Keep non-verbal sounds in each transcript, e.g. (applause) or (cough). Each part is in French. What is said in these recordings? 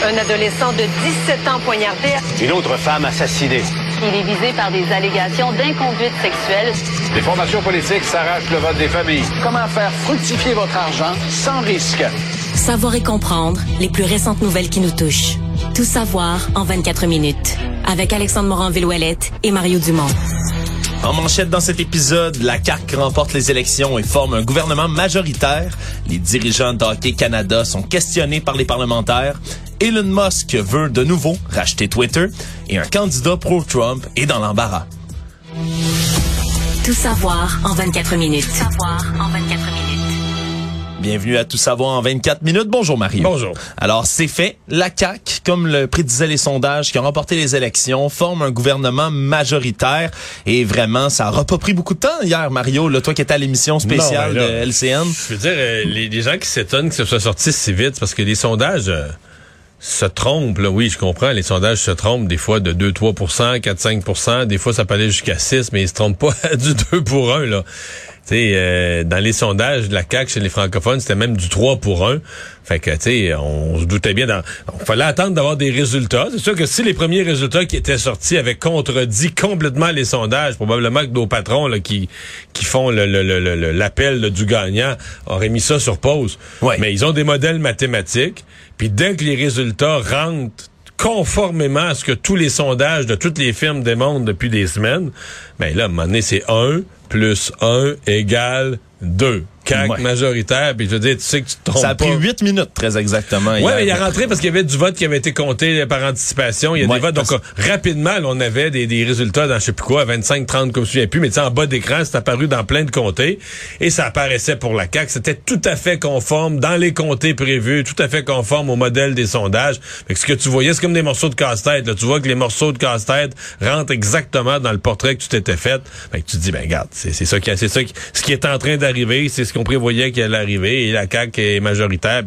Un adolescent de 17 ans poignardé. Une autre femme assassinée. Il est visé par des allégations d'inconduite sexuelle. Les formations politiques s'arrachent le vote des familles. Comment faire fructifier votre argent sans risque? Savoir et comprendre les plus récentes nouvelles qui nous touchent. Tout savoir en 24 minutes. Avec Alexandre Morin-Villouellette et Mario Dumont. En manchette dans cet épisode, la CAQ remporte les élections et forme un gouvernement majoritaire. Les dirigeants d'Hockey Canada sont questionnés par les parlementaires. Elon Musk veut de nouveau racheter Twitter et un candidat pro-Trump est dans l'embarras. Tout savoir en 24 minutes. Tout savoir en 24 minutes. Bienvenue à Tout savoir en 24 minutes. Bonjour Mario. Bonjour. Alors c'est fait. La CAQ, comme le prédisaient les sondages qui ont remporté les élections, forme un gouvernement majoritaire et vraiment ça aura pas pris beaucoup de temps hier Mario. Là, toi qui étais à l'émission spéciale Non, ben là, de LCN. Je veux dire, euh, les, les gens qui s'étonnent que ce soit sorti si vite, parce que les sondages euh, se trompent. Là. Oui, je comprends, les sondages se trompent des fois de 2-3% 4-5% Des fois, ça peut aller jusqu'à 6 mais ils se trompent pas (laughs) du 2 pour 1. Là. Euh, dans les sondages de la CAQ chez les francophones, c'était même du 3 pour 1. Fait que, tu sais, on se doutait bien. Dans... Il fallait attendre d'avoir des résultats. C'est sûr que si les premiers résultats qui étaient sortis avaient contredit complètement les sondages, probablement que nos patrons là, qui, qui font le- le- le- le- l'appel là, du gagnant auraient mis ça sur pause. Ouais. Mais ils ont des modèles mathématiques. Puis dès que les résultats rentrent conformément à ce que tous les sondages de toutes les firmes démontrent depuis des semaines, ben là, à un moment donné, c'est 1 plus 1 égale 2. CAC Ouais. majoritaire, puis je veux dire, tu sais que tu te trompes Ça a pris. 8 minutes très exactement. Ouais, hier. mais il est rentré parce qu'il y avait du vote qui avait été compté par anticipation. Il y a Ouais, des votes. Donc, parce- euh, rapidement, là, on avait des, des résultats dans je sais plus quoi, 25, 30, comme je me souviens plus, mais tu sais, en bas d'écran, c'est apparu dans plein de comtés. Et ça apparaissait pour la CAQ. C'était tout à fait conforme dans les comtés prévus, tout à fait conforme au modèle des sondages. Fait que ce que tu voyais, c'est comme des morceaux de casse-tête. Tu vois que les morceaux de casse-tête rentrent exactement dans le portrait que tu t'étais fait. Fait que tu te dis, ben, regarde, c'est c'est ça qui, c'est ça qui, ce qui est en train d'arriver, c'est ce qu'on prévoyait qu'il allait arriver. Et la CAQ est majoritaire,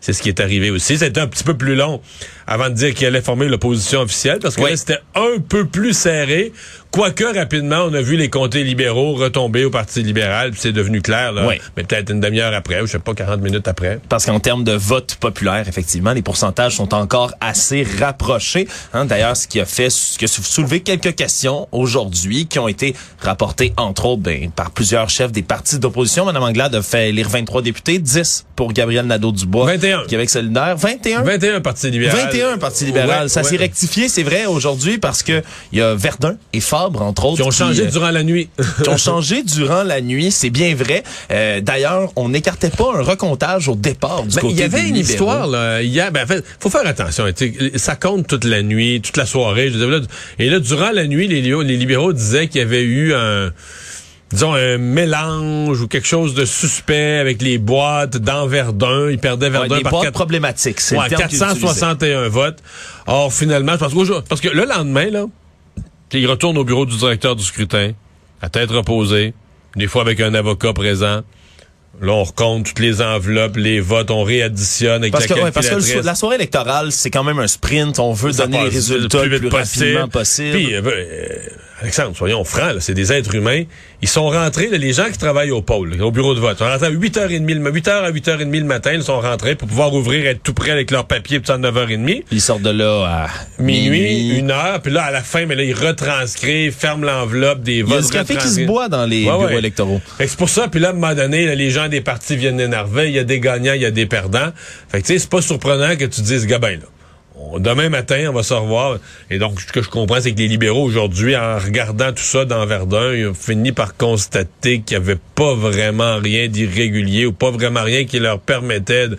c'est ce qui est arrivé aussi. C'était un petit peu plus long avant de dire qu'il allait former l'opposition officielle, parce que Oui. là, c'était un peu plus serré. Quoique, rapidement, on a vu les comtés libéraux retomber au Parti libéral, puis c'est devenu clair, là. Oui. Mais peut-être une demi-heure après, ou je sais pas, 40 minutes après. Parce qu'en termes de vote populaire, effectivement, les pourcentages sont encore assez rapprochés. Hein, D'ailleurs, ce qui a fait ce que soulevé quelques questions aujourd'hui qui ont été rapportées, entre autres, ben, par plusieurs chefs des partis d'opposition. Madame Anglade a fait élire 23 députés, 10 pour Gabriel Nadeau-Dubois. 21. Québec solidaire. 21? 21 Parti libéral. 21 Parti libéral. Ouais, ça ouais. s'est rectifié, c'est vrai, aujourd'hui, parce que il y a Verdun et Fabre, entre autres. Qui ont changé euh, durant la nuit. (laughs) qui ont changé durant la nuit, c'est bien vrai. Euh, D'ailleurs, on n'écartait pas un recomptage au départ du Ben, côté il y avait des une libéraux. histoire là, hier. Ben, en fait, faut faire attention. Ça compte toute la nuit, toute la soirée. Je veux dire, là, et là, durant la nuit, les, les libéraux disaient qu'il y avait eu un disons un mélange ou quelque chose de suspect avec les boîtes dans Verdun. Ils perdaient Ouais, Verdun des par quatre- problématiques, c'est Ouais, le terme qu'ils utilisaient. 461 votes. Or, finalement, je pense qu'aujourd'hui- parce que le lendemain, là, il retourne au bureau du directeur du scrutin, à tête reposée, des fois avec un avocat présent. Là, on recompte toutes les enveloppes, les votes, on réadditionne avec Parce la que, ouais, parce la soirée électorale, c'est quand même un sprint. On veut Ça donner les résultats le plus, vite rapidement possible. Puis, euh, euh, Alexandre, soyons francs, c'est des êtres humains. Ils sont rentrés, là, les gens qui travaillent au pôle, au bureau de vote, sont rentrés à 8h30, le, 8h à 8h30 le matin, ils sont rentrés pour pouvoir ouvrir, être tout prêts avec leurs papiers, puis à 9h30. Ils sortent de là à Minuit, une heure, puis là, à la fin, mais là, ils retranscrivent, ferment l'enveloppe des Il y votes. a du café qui se boit dans les Ouais, bureaux ouais. électoraux. C'est pour ça, puis là, à un moment donné, là, les gens des partis viennent énerver, il y a des gagnants, il y a des perdants. Fait que tu sais, c'est pas surprenant que tu dises, gars, ben là, demain matin, on va se revoir. Et donc, ce que je comprends, c'est que les libéraux, aujourd'hui, en regardant tout ça dans Verdun, ils ont fini par constater qu'il n'y avait pas vraiment rien d'irrégulier ou pas vraiment rien qui leur permettait de,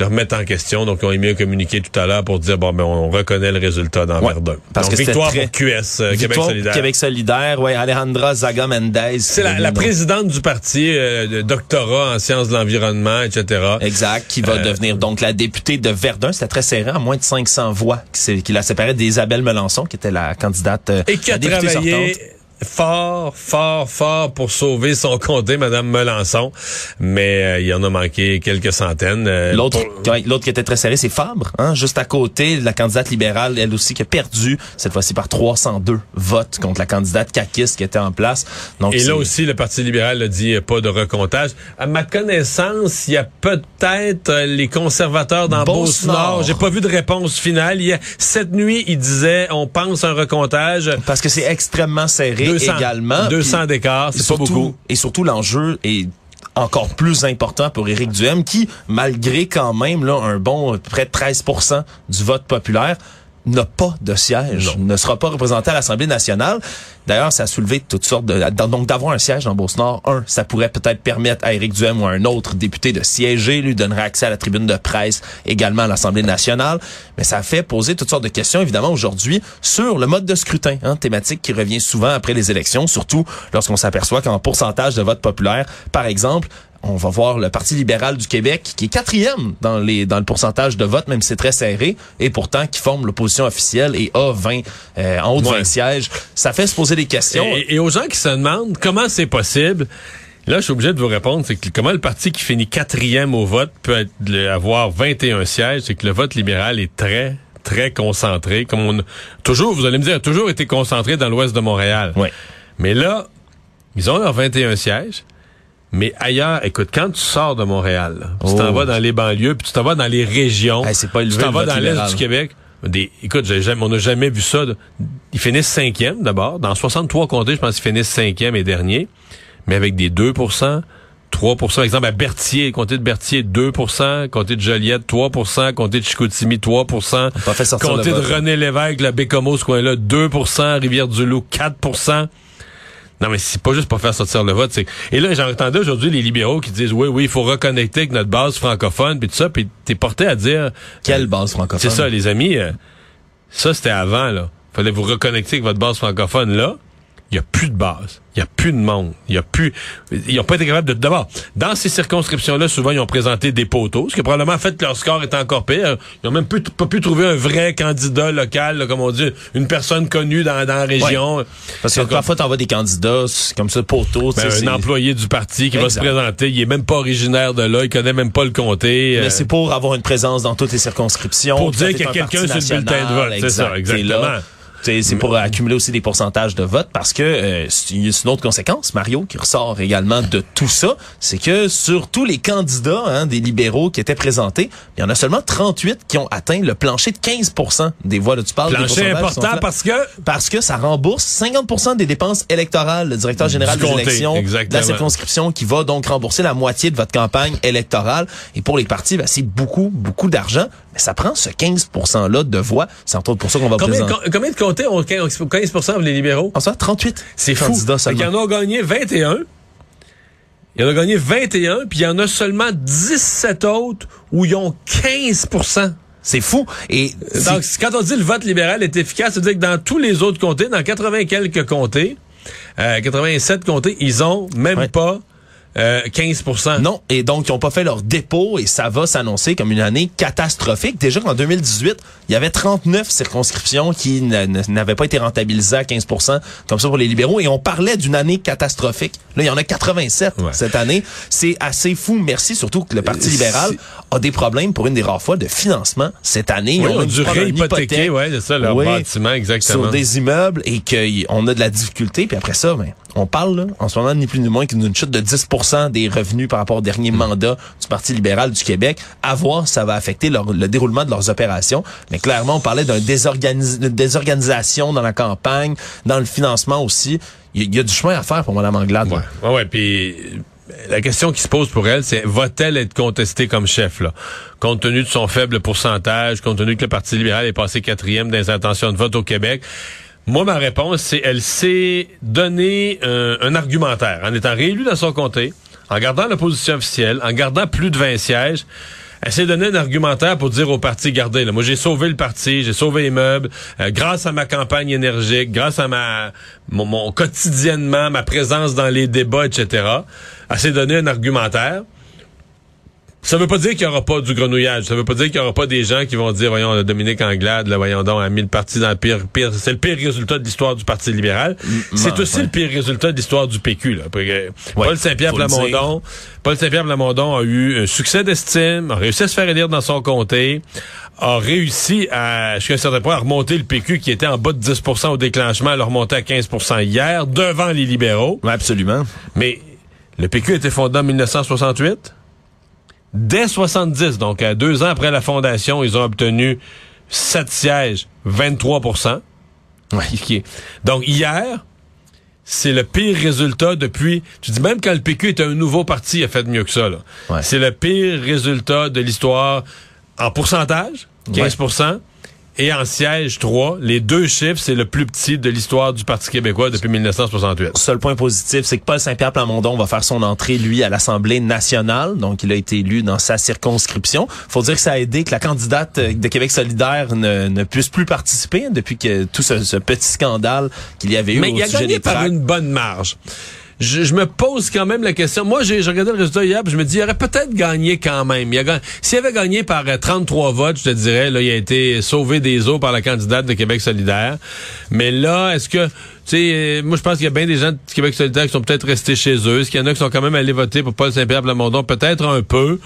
de remettre en question. Donc, ils ont émis un communiqué tout à l'heure pour dire, bon, ben, on reconnaît le résultat dans Ouais, Verdun. parce donc, que victoire très- pour QS, euh, Québec solidaire. Québec solidaire, ouais, Alejandra Zaga Mendez. C'est la, la présidente du parti, euh, de doctorat en sciences de l'environnement, etc. Exact, qui va Euh, devenir donc la députée de Verdun. C'était très serré, à moins de 500 voix, qui, la séparait d'Isabelle Melançon, qui était la candidate Et qui a travaillé sortante. Fort, fort, fort pour sauver son comté, Madame Melançon. Mais euh, il en a manqué quelques centaines. Euh, L'autre, pour- ouais, l'autre qui était très serré, c'est Fabre, hein, juste à côté, la candidate libérale, elle aussi, qui a perdu, cette fois-ci par 302 votes contre la candidate caquiste qui était en place. Donc, Et là aussi, le Parti libéral a dit euh, pas de recomptage. À ma connaissance, il y a peut-être euh, les conservateurs dans. Beauce-Nord. J'ai pas vu de réponse finale. Il y a, cette nuit, ils disaient, on pense un recomptage. Parce que c'est extrêmement serré 200, également. 200 Puis- d'écart, c'est pas surtout- beaucoup. Et surtout, l'enjeu est encore plus important pour Éric Duhem, qui, malgré quand même là, un bon euh, près de 13 du vote populaire, n'a pas de siège, ne sera pas représenté à l'Assemblée nationale. D'ailleurs, ça a soulevé toutes sortes de... Donc, d'avoir un siège dans Beauce-Nord, un, ça pourrait peut-être permettre à Éric Duhem ou à un autre député de siéger, lui donnerait accès à la tribune de presse, également à l'Assemblée nationale. Mais ça fait poser toutes sortes de questions, évidemment, aujourd'hui, sur le mode de scrutin, hein, thématique qui revient souvent après les élections, surtout lorsqu'on s'aperçoit qu'en pourcentage de vote populaire, par exemple, on va voir le Parti libéral du Québec qui est quatrième dans les dans le pourcentage de vote, même si c'est très serré, et pourtant qui forme l'opposition officielle et a 20 euh, en haut de 20 Ouais. sièges. Ça fait se poser des questions. Et, et aux gens qui se demandent comment c'est possible, là, je suis obligé de vous répondre, c'est que comment le parti qui finit quatrième au vote peut être, le- avoir 21 sièges, c'est que le vote libéral est très, très concentré. Comme on, toujours, vous allez me dire, a toujours été concentré dans l'ouest de Montréal. Ouais. Mais là, ils ont leurs 21 sièges. Mais ailleurs, écoute, quand tu sors de Montréal, là, tu t'en Oh. vas dans les banlieues, puis tu t'en vas dans les régions, Hey, pas tu t'en le vas dans l'est du Québec. Des, écoute, j'ai jamais, on n'a jamais vu ça. Ils finissent cinquième d'abord. Dans 63 comtés, je pense qu'ils finissent cinquième et dernier. Mais avec des 2% 3% Par exemple, à Berthier, comté de Berthier, 2% comté de Joliette, 3% comté de Chicoutimi, 3 pas fait sortir comté de. René Lévesque, la Bécomo, ce coin-là, 2% Rivière-du-Loup, 4 non, mais c'est pas juste pour faire sortir le vote. Et là, j'entendais aujourd'hui les libéraux qui disent, oui, oui, il faut reconnecter avec notre base francophone, puis tout ça, puis t'es porté à dire... Quelle base francophone? C'est ça, les amis. euh, ça, c'était avant, là. Fallait vous reconnecter avec votre base francophone, là. Il y a plus de base. Il y a plus de monde. Il y a plus... Ils n'ont pas été capables de... D'abord, dans ces circonscriptions-là, souvent, ils ont présenté des poteaux, ce qui probablement fait que leur score est encore pire. Ils ont même pas pu trouver un vrai candidat local, là, comme on dit, une personne connue dans, dans la région. Parce que parfois, t'envoies des candidats comme ça, poteau. tu ben, un employé du parti qui va se présenter, il est même pas originaire de là, il connaît même pas le comté. Mais euh, c'est pour avoir une présence dans toutes les circonscriptions. Pour dire qu'il y a un quelqu'un sur le bulletin de vote, c'est ça, exactement. C'est c'est pour accumuler aussi des pourcentages de vote parce que euh, c'est une autre conséquence, Mario, qui ressort également de tout ça, c'est que sur tous les candidats hein, des libéraux qui étaient présentés, il y en a seulement 38 qui ont atteint le plancher de 15% des voix. Là, tu parles plancher important parce que Parce que ça rembourse 50% des dépenses électorales. Le directeur général des élections de exactement. la circonscription qui va donc rembourser la moitié de votre campagne électorale. Et pour les partis, ben, c'est beaucoup, beaucoup d'argent. Mais ça prend ce 15 %-là de voix. C'est entre autres pour ça qu'on va combien, présenter. com- combien de comtés ont 15, 15 pour les libéraux? En ça, 38% C'est fou. candidats seulement. en a gagné 21. Il y en a gagné 21, puis il y en a seulement 17 autres où ils ont 15% C'est fou. Et Donc, quand on dit le vote libéral est efficace, ça veut dire que dans tous les autres comtés, dans 80 quelques comtés, euh, 87 comtés, ils ont même Ouais. pas euh, 15% Non, et donc ils ont pas fait leur dépôt et ça va s'annoncer comme une année catastrophique. Déjà qu'en 2018, il y avait 39 circonscriptions qui n'avaient pas été rentabilisées à 15% comme ça pour les libéraux et on parlait d'une année catastrophique. Là, il y en a 87 cette année. C'est assez fou. Merci surtout que le Parti Euh, libéral a des problèmes pour une des rares fois de financement cette année. Oui, a on a une dû réhypothéquer, ouais, c'est ça, leur Oui. bâtiment, exactement. Sur des immeubles et qu'on a de la difficulté. Puis après ça, ben, on parle là, en ce moment ni plus ni moins qu'une chute de 10 des revenus par rapport au dernier mandat du Parti libéral du Québec. À voir, ça va affecter leur- le déroulement de leurs opérations. Mais clairement, on parlait désorganis- d'une désorganisation dans la campagne, dans le financement aussi. Il y, a- il y a du chemin à faire pour Mme Anglade. Ouais, ouais, ouais, puis euh, la question qui se pose pour elle, c'est va-t-elle être contestée comme chef, là? Compte tenu de son faible pourcentage, compte tenu que le Parti libéral est passé quatrième dans les intentions de vote au Québec. Moi, ma réponse, c'est elle s'est donné un, un argumentaire en étant réélue dans son comté, en gardant la position officielle, en gardant plus de 20 sièges. Elle s'est donné un argumentaire pour dire au parti, gardez, là, moi j'ai sauvé le parti, j'ai sauvé les meubles, euh, grâce à ma campagne énergique, grâce à ma mon, mon quotidiennement, ma présence dans les débats, etc. Elle s'est donné un argumentaire. Ça veut pas dire qu'il y aura pas du grenouillage. Ça veut pas dire qu'il y aura pas des gens qui vont dire, voyons, Dominique Anglade, là, voyons donc, a mis le parti dans le pire, pire, c'est le pire résultat de l'histoire du Parti libéral. C'est aussi ouais. le pire résultat de l'histoire du PQ, là. Paul Saint-Pierre Plamondon, Paul Saint-Pierre Plamondon a eu un succès d'estime, a réussi à se faire élire dans son comté, a réussi à, jusqu'à un certain point, à remonter le PQ qui était en bas de 10% au déclenchement, à le remonter à 15% hier, devant les libéraux. Ouais, absolument. Mais le PQ a été fondé en 1968. Dès 70, donc à deux ans après la fondation, ils ont obtenu 7 sièges, 23 Ouais. Donc hier, c'est le pire résultat depuis... Tu dis même quand le PQ est un nouveau parti, il a fait mieux que ça. Ouais. C'est le pire résultat de l'histoire en pourcentage, 15 et en siège 3. Les deux chiffres, c'est le plus petit de l'histoire du Parti québécois depuis 1968. Seul point positif, c'est que Paul Saint-Pierre Plamondon va faire son entrée, lui, à l'Assemblée nationale. Donc, il a été élu dans sa circonscription. faut dire que ça a aidé que la candidate euh, de Québec solidaire ne, ne puisse plus participer hein, depuis que tout ce, ce petit scandale qu'il y avait eu Mais au il a gagné des par une bonne marge. Je, me pose quand même la question. Moi, j'ai regardé le résultat hier, puis je me dis, il aurait peut-être gagné quand même. S'il avait gagné par euh, 33 votes, je te dirais, là, il a été sauvé des eaux par la candidate de Québec solidaire. Mais là, est-ce que, sais, euh, moi, je pense qu'il y a bien des gens de Québec solidaire qui sont peut-être restés chez eux. Est-ce qu'il y en a qui sont quand même allés voter pour Paul Saint-Pierre Plamondon? Peut-être un peu.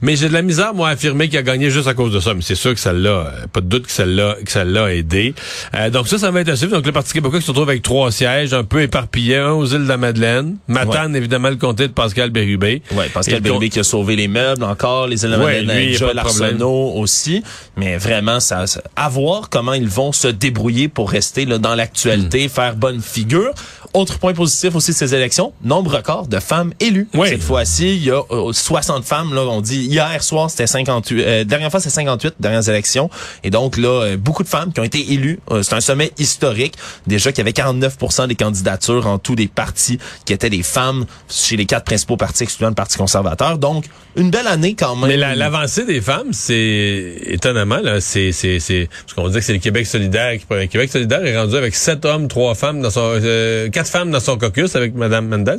Mais j'ai de la misère, moi, à affirmer qu'il a gagné juste à cause de ça. Mais c'est sûr que ça l'a, euh, pas de doute que ça l'a, que ça l'a aidé. Euh, donc ça, ça va être. Donc le Parti québécois qui se retrouve avec trois sièges, un peu éparpillés, un aux îles de la Madeleine, Matane, évidemment, le comté de Pascal Bérubé. Ouais, Pascal Bérubé qui a sauvé les meubles encore, les Ouais, de lui, y a Joël pas de problème. Arsenault aussi. Mais vraiment, ça, ça- à voir comment ils vont se débrouiller pour rester là, dans Hmm. l'actualité, faire bonne figure. Autre point positif aussi de ces élections, nombre record de femmes élues. Oui. Cette fois-ci, il y a euh, 60 femmes. Là, on dit hier soir, c'était 58. Euh, dernière fois, c'est 58 dernières élections. Et donc là, euh, beaucoup de femmes qui ont été élues. Euh, c'est un sommet historique. Déjà qu'il y avait 49% des candidatures en tous des partis qui étaient des femmes chez les quatre principaux partis, excluant le Parti conservateur. Donc, une belle année quand même. Mais la- l'avancée des femmes, c'est étonnamment là, c'est c'est c'est parce qu'on dit que c'est le Québec solidaire qui le Québec solidaire est rendu avec sept hommes, trois femmes dans son euh, quatre femmes dans son caucus avec Madame Mendes.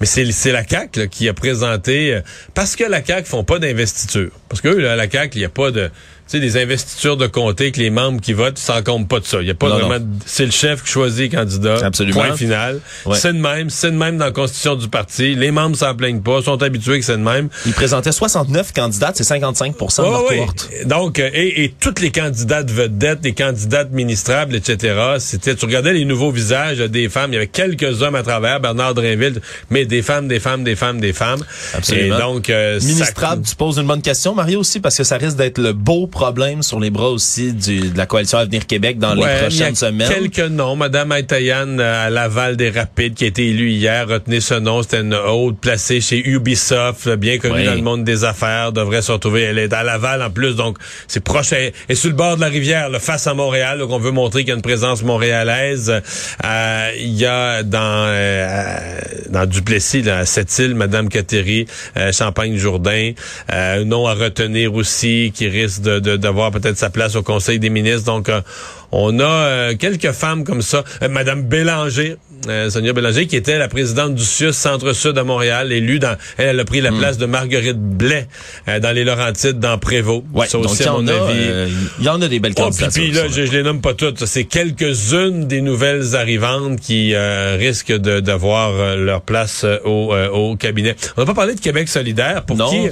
Mais c'est la CAC là, qui a présenté euh, parce que la CAC font pas d'investiture. Parce que eux, là, la CAC, il y a pas de sais, des investitures de comté que les membres qui votent s'en comptent pas de ça. Il y a pas Non, vraiment, non. de- c'est le chef qui choisit les candidats. Absolument. Point final. Ouais. C'est de même, c'est de même dans la constitution du parti. Les membres s'en plaignent pas, sont habitués que c'est de même. Ils présentaient 69 candidates, c'est 55% de Ouais, leur cohorte. Donc, euh, et, et toutes les candidates vedettes, les candidates ministrables, etc., c'était, tu regardais les nouveaux visages des femmes, il y avait quelques hommes à travers, Bernard Drinville, mais des femmes, des femmes, des femmes, des femmes. Absolument. Et donc, euh, ça- Ministrable, tu poses une bonne question, Mario, aussi, parce que ça risque d'être le beau problème sur les bras aussi du, de la coalition Avenir Québec dans Ouais, les il y a prochaines semaines. Quelques noms. Madame Aitayan euh, à Laval des Rapides, qui a été élue hier, retenez ce nom. C'était une haute placée chez Ubisoft, euh, bien connue dans le monde des affaires, devrait se retrouver. Elle est à Laval en plus, donc c'est proche. Elle est sur le bord de la rivière, là, face à Montréal. Donc on veut montrer qu'il y a une présence montréalaise. Euh, Il y a dans euh, dans Duplessis, là, à Sept-Îles, Madame Cateri, euh, Champagne-Jourdain. Euh, un nom à retenir aussi qui risque de, de- d'avoir peut-être sa place au Conseil des ministres. Donc, euh, on a euh, quelques femmes comme ça. Euh, Madame Bélanger, euh, Sonia Bélanger, qui était la présidente du CIUS Centre-Sud à Montréal, élue dans... Elle, elle a pris la place de Marguerite Blais euh, dans les Laurentides, dans Prévost. Ouais, ça donc aussi, il y à en mon a, avis... il y en a des belles Oh, puis, puis là, je, je les nomme pas toutes. C'est quelques-unes des nouvelles arrivantes qui euh, risquent d'avoir leur place au, euh, au cabinet. On n'a pas parlé de Québec solidaire. Pour Non. qui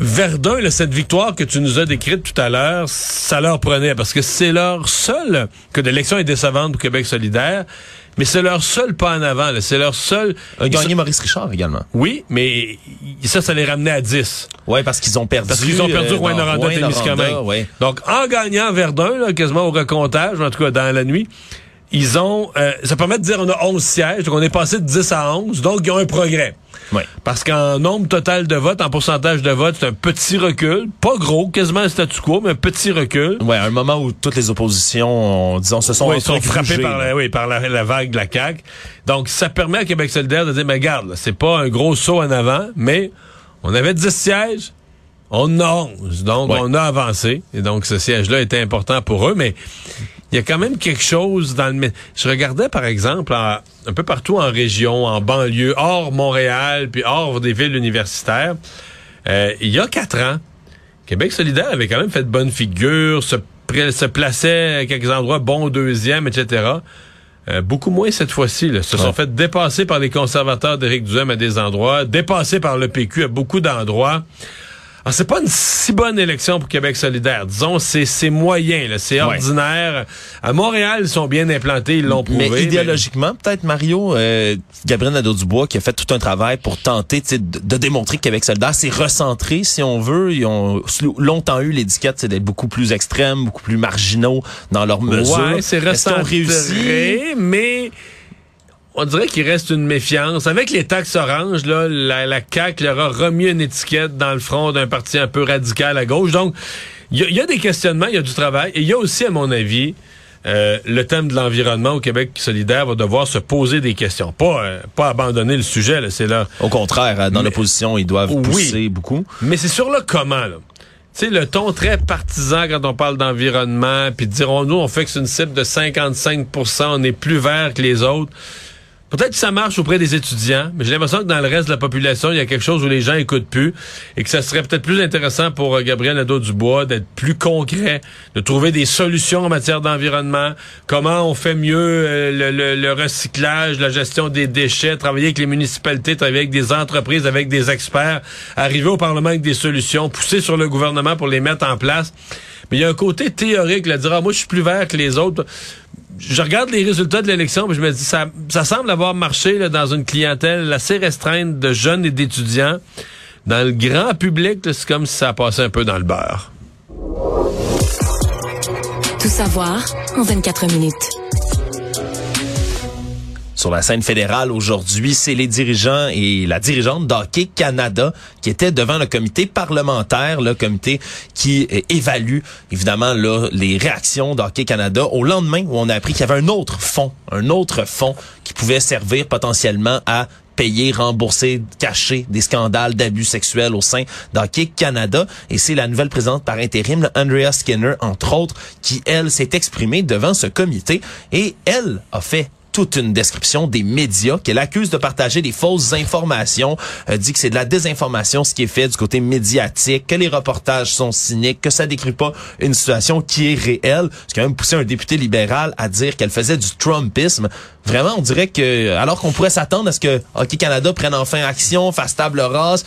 Verdun, là, cette victoire que tu nous as décrite tout à l'heure, ça leur prenait parce que c'est leur seul que l'élection est décevante pour Québec solidaire, mais c'est leur seul pas en avant. C'est leur seul. A gagné Maurice Richard également. Oui, mais ça, ça les ramenait à 10. Ouais, parce qu'ils ont perdu. Parce qu'ils ont perdu euh, Rouen-Noranda et ouais. Donc, en gagnant Verdun, là, quasiment au recomptage, en tout cas dans la nuit, ils ont... euh, ça permet de dire on a 11 sièges, donc on est passé de 10 à 11, donc ils ont un progrès. Ouais. Parce qu'en nombre total de votes, en pourcentage de votes, c'est un petit recul. Pas gros, quasiment un statu quo, mais un petit recul. Ouais, à un moment où toutes les oppositions, disons, se sont frappés par, la, oui, par la, la vague de la CAQ. Donc, ça permet à Québec solidaire de dire, mais regarde, c'est pas un gros saut en avant, mais on avait 10 sièges, on en a 11. Donc, on a avancé. Et donc, ce siège-là était important pour eux, mais il y a quand même quelque chose dans le... Je regardais, par exemple, en- un peu partout en région, en banlieue, hors Montréal, puis hors des villes universitaires. Euh, il y a quatre ans, Québec solidaire avait quand même fait de bonne figure, se, se plaçait à quelques endroits bon deuxième, etc. Euh, beaucoup moins cette fois-ci. là. Se sont Ouais. fait dépasser par les conservateurs d'Éric Duhem à des endroits, dépassés par le PQ à beaucoup d'endroits. Alors, c'est pas une si bonne élection pour Québec solidaire. Disons, c'est c'est moyen, là, c'est Ouais. ordinaire. À Montréal, ils sont bien implantés, ils l'ont prouvé. Mais idéologiquement, peut-être Mario, euh, Gabriel Nadeau-Dubois qui a fait tout un travail pour tenter de, de démontrer que Québec solidaire s'est recentré, si on veut. Ils ont longtemps eu l'étiquette c'est d'être beaucoup plus extrêmes, beaucoup plus marginaux dans leurs mesures. Ouais, c'est recentré, réussi? mais on dirait qu'il reste une méfiance. Avec les taxes oranges, là, la, la CAQ leur a remis une étiquette dans le front d'un parti un peu radical à gauche. Donc, il y, y a des questionnements, il y a du travail. Et il y a aussi, à mon avis, euh, le thème de l'environnement au Québec solidaire va devoir se poser des questions. Pas, euh, pas abandonner le sujet, là, c'est là. Au contraire, hein, dans l'opposition, ils doivent Oui. pousser beaucoup. Mais c'est sur le comment, là. Tu sais, le ton très partisan quand on parle d'environnement, puis dire, oh, nous, on fait que c'est une cible de 55% on est plus vert que les autres. Peut-être que ça marche auprès des étudiants, mais j'ai l'impression que dans le reste de la population, il y a quelque chose où les gens écoutent plus et que ça serait peut-être plus intéressant pour euh, Gabriel Nadeau-Dubois d'être plus concret, de trouver des solutions en matière d'environnement, comment on fait mieux euh, le, le- le recyclage, la gestion des déchets, travailler avec les municipalités, travailler avec des entreprises, avec des experts, arriver au Parlement avec des solutions, pousser sur le gouvernement pour les mettre en place. Mais il y a un côté théorique, là, dire, ah, moi, je suis plus vert que les autres je regarde les résultats de l'élection, je me dis ça, ça semble avoir marché dans une clientèle assez restreinte de jeunes et d'étudiants. Dans le grand public, c'est comme si ça passait un peu dans le beurre. Tout savoir en 24 minutes. Sur la scène fédérale aujourd'hui, c'est les dirigeants et la dirigeante d'Hockey Canada qui étaient devant le comité parlementaire, le comité qui euh, évalue évidemment là, les réactions d'Hockey Canada au lendemain où on a appris qu'il y avait un autre fonds, un autre fonds qui pouvait servir potentiellement à payer, rembourser, cacher des scandales d'abus sexuels au sein d'Hockey Canada. Et c'est la nouvelle présidente par intérim, Andrea Skinner, entre autres, qui, elle, s'est exprimée devant ce comité. Et elle a fait toute une description des médias qu'elle accuse de partager des fausses informations, euh, dit que c'est de la désinformation ce qui est fait du côté médiatique, que les reportages sont cyniques, que ça décrit pas une situation qui est réelle. Ce qui a même poussé un député libéral à dire qu'elle faisait du Trumpisme. Vraiment, on dirait que alors qu'on pourrait s'attendre à ce que Hockey Canada prenne enfin action, fasse table rase,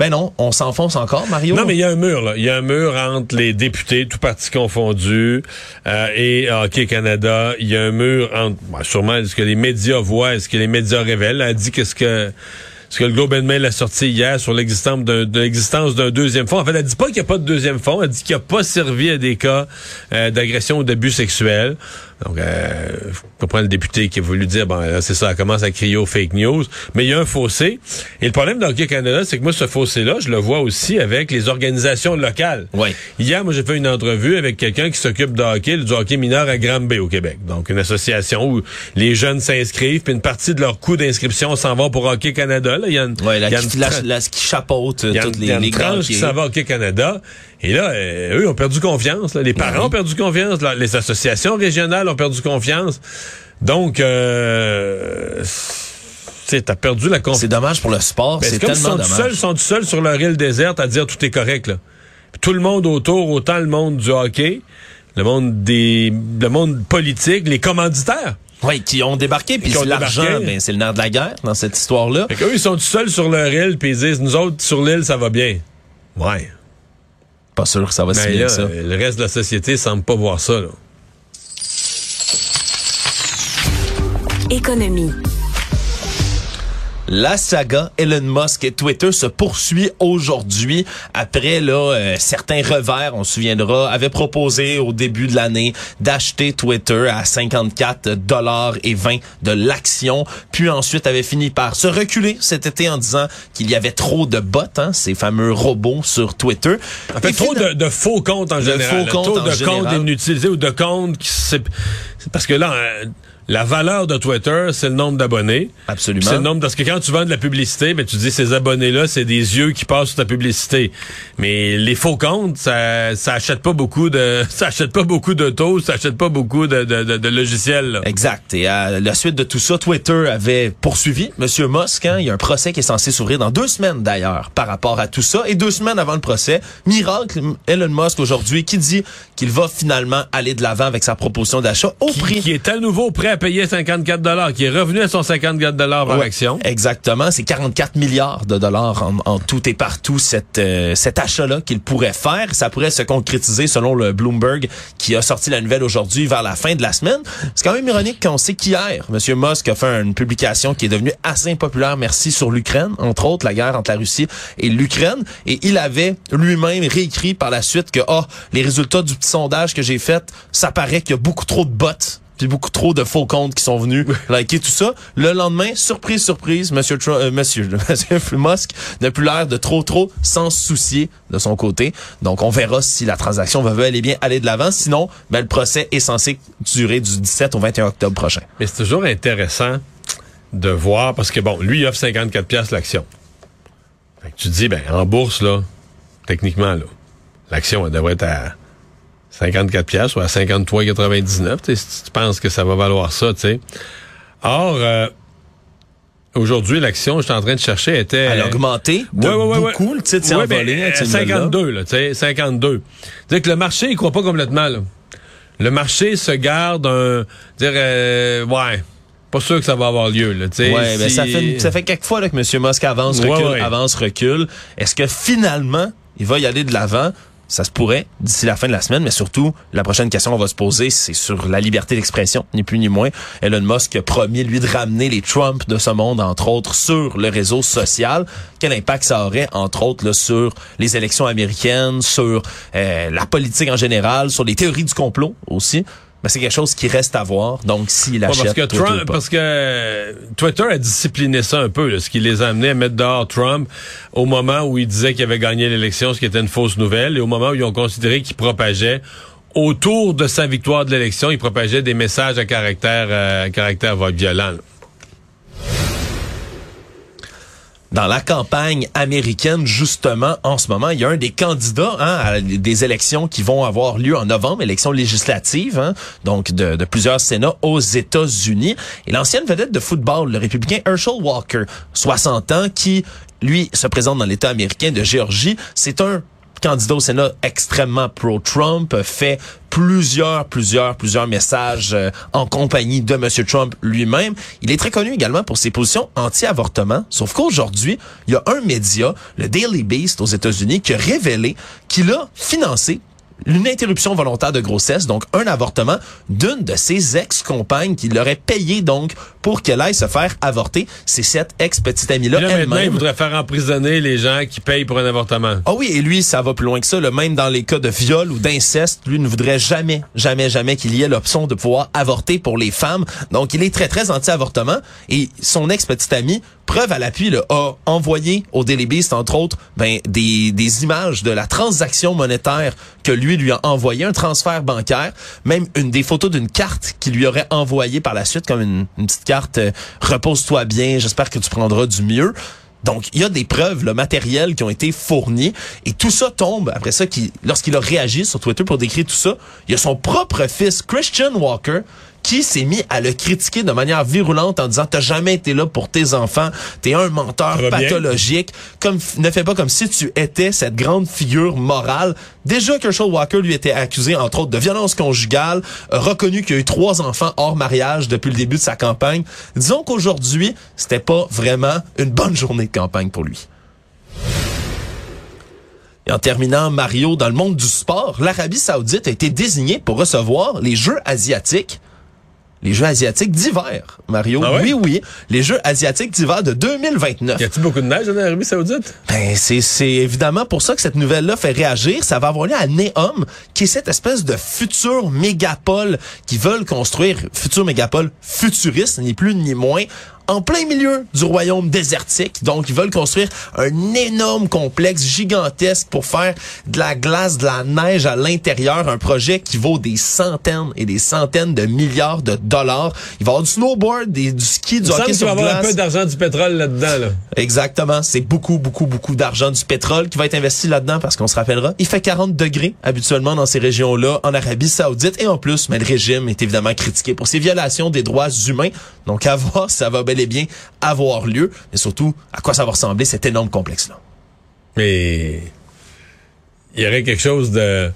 ben non, on s'enfonce encore, Mario. Non, mais il y a un mur, là. Il y a un mur entre les députés, tout partis confondus, euh, et Hockey Canada. Il y a un mur entre, bah, sûrement, ce que les médias voient, ce que les médias révèlent? Elle dit que ce que, ce que le Globe and Mail a sorti hier sur l'existence d'un, de l'existence d'un deuxième fonds. En fait, elle dit pas qu'il n'y a pas de deuxième fonds. Elle dit qu'il n'a pas servi à des cas euh, d'agression ou d'abus sexuels. Donc, euh, je comprends le député qui a voulu dire, bon, c'est ça, elle commence à crier aux fake news. Mais il y a un fossé. Et le problème d'Hockey Canada, c'est que moi, ce fossé-là, je le vois aussi avec les organisations locales. Ouais. Hier, moi, j'ai fait une entrevue avec quelqu'un qui s'occupe de hockey, du hockey mineur à Granby au Québec. Donc, une association où les jeunes s'inscrivent, puis une partie de leur coût d'inscription s'en va pour Hockey Canada. Là, il y a une, Ouais, la, il y a qui, une la, qui chapeaute toutes les, il y a une les tranche qui s'en va Hockey Canada. Et là, euh, eux ont perdu confiance. là. Les parents ont perdu confiance. là. Les associations régionales ont perdu confiance. Donc, euh, tu t'as perdu la confiance. C'est dommage pour le sport, Ben, c'est comme ils tellement sont dommage. seuls, ils sont tout seuls sur leur île déserte à dire tout est correct. Là. Puis tout le monde autour, autant le monde du hockey, le monde des, le monde politique, les commanditaires. Oui, qui ont débarqué, puis Qui ont l'argent, ben, c'est le nerf de la guerre dans cette histoire-là. Fait qu'eux, ils sont tout seuls sur leur île, puis ils disent, nous autres, sur l'île, ça va bien. Ouais. Pas sûr que ça va se ça. euh, le reste de la société semble pas voir ça. Là. Économie. La saga Elon Musk et Twitter se poursuit aujourd'hui après là euh, certains revers, on se souviendra, avaient proposé au début de l'année d'acheter Twitter à 54 dollars et 20 de l'action, puis ensuite avait fini par se reculer cet été en disant qu'il y avait trop de bots, hein, ces fameux robots sur Twitter. En fait, Et trop de, de faux comptes en De général. faux comptes Trop en de général. comptes inutilisés ou de comptes qui... C'est parce que là... euh, la valeur de Twitter, c'est le nombre d'abonnés. Absolument. C'est le nombre parce que quand tu vends de la publicité, ben tu dis ces abonnés-là, c'est des yeux qui passent sur ta publicité. Mais les faux comptes, ça, ça achète pas beaucoup de, (laughs) ça achète pas beaucoup d'autos, ça achète pas beaucoup de, de, de, de logiciels. là. Exact. Et à la suite de tout ça, Twitter avait poursuivi Monsieur Musk. hein. Il y a un procès qui est censé s'ouvrir dans deux semaines d'ailleurs par rapport à tout ça. Et deux semaines avant le procès, miracle, Elon Musk aujourd'hui qui dit qu'il va finalement aller de l'avant avec sa proposition d'achat au Qui, prix. qui est à nouveau prêt à payer 54 dollars, qui est revenu à son 54 dollars par Ouais, action. Exactement, c'est 44 milliards de dollars en, en tout et partout cette, euh, cet achat-là qu'il pourrait faire. Ça pourrait se concrétiser selon le Bloomberg qui a sorti la nouvelle aujourd'hui vers la fin de la semaine. C'est quand même ironique qu'on sait qu'hier, M. Musk a fait une publication qui est devenue assez impopulaire, merci, sur l'Ukraine, entre autres la guerre entre la Russie et l'Ukraine. Et il avait lui-même réécrit par la suite que, ah, les résultats du petit sondage que j'ai fait, ça paraît qu'il y a beaucoup trop de bots puis beaucoup trop de faux comptes qui sont venus liker tout ça. Le lendemain, surprise, surprise, Monsieur, Trump, euh, Monsieur, (laughs) Monsieur Musk n'a plus l'air de trop, trop s'en soucier de son côté. Donc, on verra si la transaction va et bien aller de l'avant. Sinon, ben, le procès est censé durer du 17 au 21 octobre prochain. Mais c'est toujours intéressant de voir, parce que bon, lui, il offre 54 pièces l'action. Fait que tu te dis, ben, en bourse, là, techniquement, là, l'action, elle devrait être à 54 pièces ou à 53,99. tu sais, Si tu penses que ça va valoir ça, tu sais. Or, euh, aujourd'hui, l'action, je suis en train de chercher, était... Elle a augmenté de Ouais, ouais, ouais, beaucoup. Le titre s'est Ouais, envolé. ben, hein, euh. 52, là, tu sais, 52. C'est-à-dire que le marché, il croit pas complètement, là. Le marché se garde un... Dire, euh, ouais, pas sûr que ça va avoir lieu, là, tu sais. Ouais, ben, si- ça fait ça fait quelques fois là, que M. Musk avance, Ouais, recule, ouais. avance, recule. Est-ce que finalement, il va y aller de l'avant? Ça se pourrait d'ici la fin de la semaine, mais surtout, la prochaine question qu'on va se poser, c'est sur la liberté d'expression, ni plus ni moins. Elon Musk a promis, lui, de ramener les Trump de ce monde, entre autres, sur le réseau social. Quel impact ça aurait, entre autres, là, sur les élections américaines, sur euh, la politique en général, sur les théories du complot aussi? Mais c'est quelque chose qui reste à voir. Donc, s'il Ouais, achète parce que Trump, pas. parce que Twitter a discipliné ça un peu, là, ce qui les a amenés à mettre dehors Trump au moment où il disait qu'il avait gagné l'élection, ce qui était une fausse nouvelle, et au moment où ils ont considéré qu'il propageait autour de sa victoire de l'élection, il propageait des messages à caractère, euh, à caractère violent. là. Dans la campagne américaine, justement, en ce moment, il y a un des candidats hein, à des élections qui vont avoir lieu en novembre, élections législatives, hein, donc de, de plusieurs sénats aux États-Unis. Et l'ancienne vedette de football, le républicain Herschel Walker, 60 ans, qui, lui, se présente dans l'État américain de Géorgie. C'est un candidat au Sénat extrêmement pro-Trump, fait plusieurs, plusieurs, plusieurs messages euh, en compagnie de M. Trump lui-même. Il est très connu également pour ses positions anti-avortement, sauf qu'aujourd'hui, il y a un média, le Daily Beast aux États-Unis, qui a révélé qu'il a financé une interruption volontaire de grossesse, donc un avortement d'une de ses ex-compagnes qui l'aurait payé donc pour qu'elle aille se faire avorter. C'est cette ex-petite amie-là maintenant, il elle-même. voudrait faire emprisonner les gens qui payent pour un avortement. Ah oui, et lui, ça va plus loin que ça. Là. Même dans les cas de viol ou d'inceste, lui ne voudrait jamais, jamais, jamais qu'il y ait l'option de pouvoir avorter pour les femmes. Donc, il est très, très anti-avortement. Et son ex-petite amie, preuve à l'appui, là, a envoyé au Daily Beast, entre autres, ben, des, des images de la transaction monétaire lui lui a envoyé, un transfert bancaire, même une des photos d'une carte qu'il lui aurait envoyée par la suite, comme une, une petite carte euh, repose-toi bien, j'espère que tu prendras du mieux Donc, il y a des preuves le matériel qui ont été fournies et tout ça tombe après ça qui lorsqu'il a réagi sur Twitter pour décrire tout ça, il y a son propre fils Christian Walker qui s'est mis à le critiquer de manière virulente en disant t'as jamais été là pour tes enfants, t'es un menteur pathologique, comme ne fais pas comme si tu étais cette grande figure morale. Déjà Herschel Walker lui était accusé entre autres de violence conjugale, a reconnu qu'il a eu trois enfants hors mariage depuis le début de sa campagne. Disons qu'aujourd'hui, c'était pas vraiment une bonne journée de campagne pour lui. Et en terminant, Mario, dans le monde du sport, l'Arabie Saoudite a été désignée pour recevoir les Jeux asiatiques. Les Jeux asiatiques d'hiver, Mario. Ah? Oui, oui. Les Jeux asiatiques d'hiver de 2029. Y a-t-il beaucoup de neige en Arabie Saoudite? Ben, c'est, c'est évidemment pour ça que cette nouvelle-là fait réagir. Ça va avoir lieu à Neom, qui est cette espèce de future mégapole qui veulent construire, future mégapole futuriste, ni plus ni moins, en plein milieu du royaume désertique. Donc, ils veulent construire un énorme complexe gigantesque pour faire de la glace, de la neige à l'intérieur. Un projet qui vaut des centaines et des centaines de milliards de dollars. Il va y avoir du snowboard, des- du ski, Il du semble hockey qu'il va sur y avoir un glace. peu d'argent du pétrole là-dedans. Là. Exactement. C'est beaucoup, beaucoup, beaucoup d'argent du pétrole qui va être investi là-dedans parce qu'on se rappellera, il fait 40 degrés habituellement dans ces régions-là en Arabie Saoudite et en plus, mais le régime est évidemment critiqué pour ses violations des droits humains. Donc à voir si ça va bel et bien avoir lieu, mais surtout à quoi ça va ressembler cet énorme complexe-là. Mais il y aurait quelque chose de...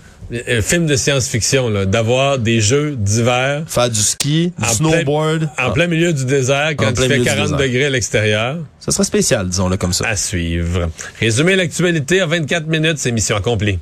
Un film de science-fiction, là, d'avoir des jeux d'hiver Faire du ski, du En snowboard, en plein milieu du désert quand il fait milieu du 40 désert. degrés à l'extérieur. ça serait spécial, disons-le comme ça. À suivre. Résumer l'actualité en 24 minutes, c'est mission accomplie.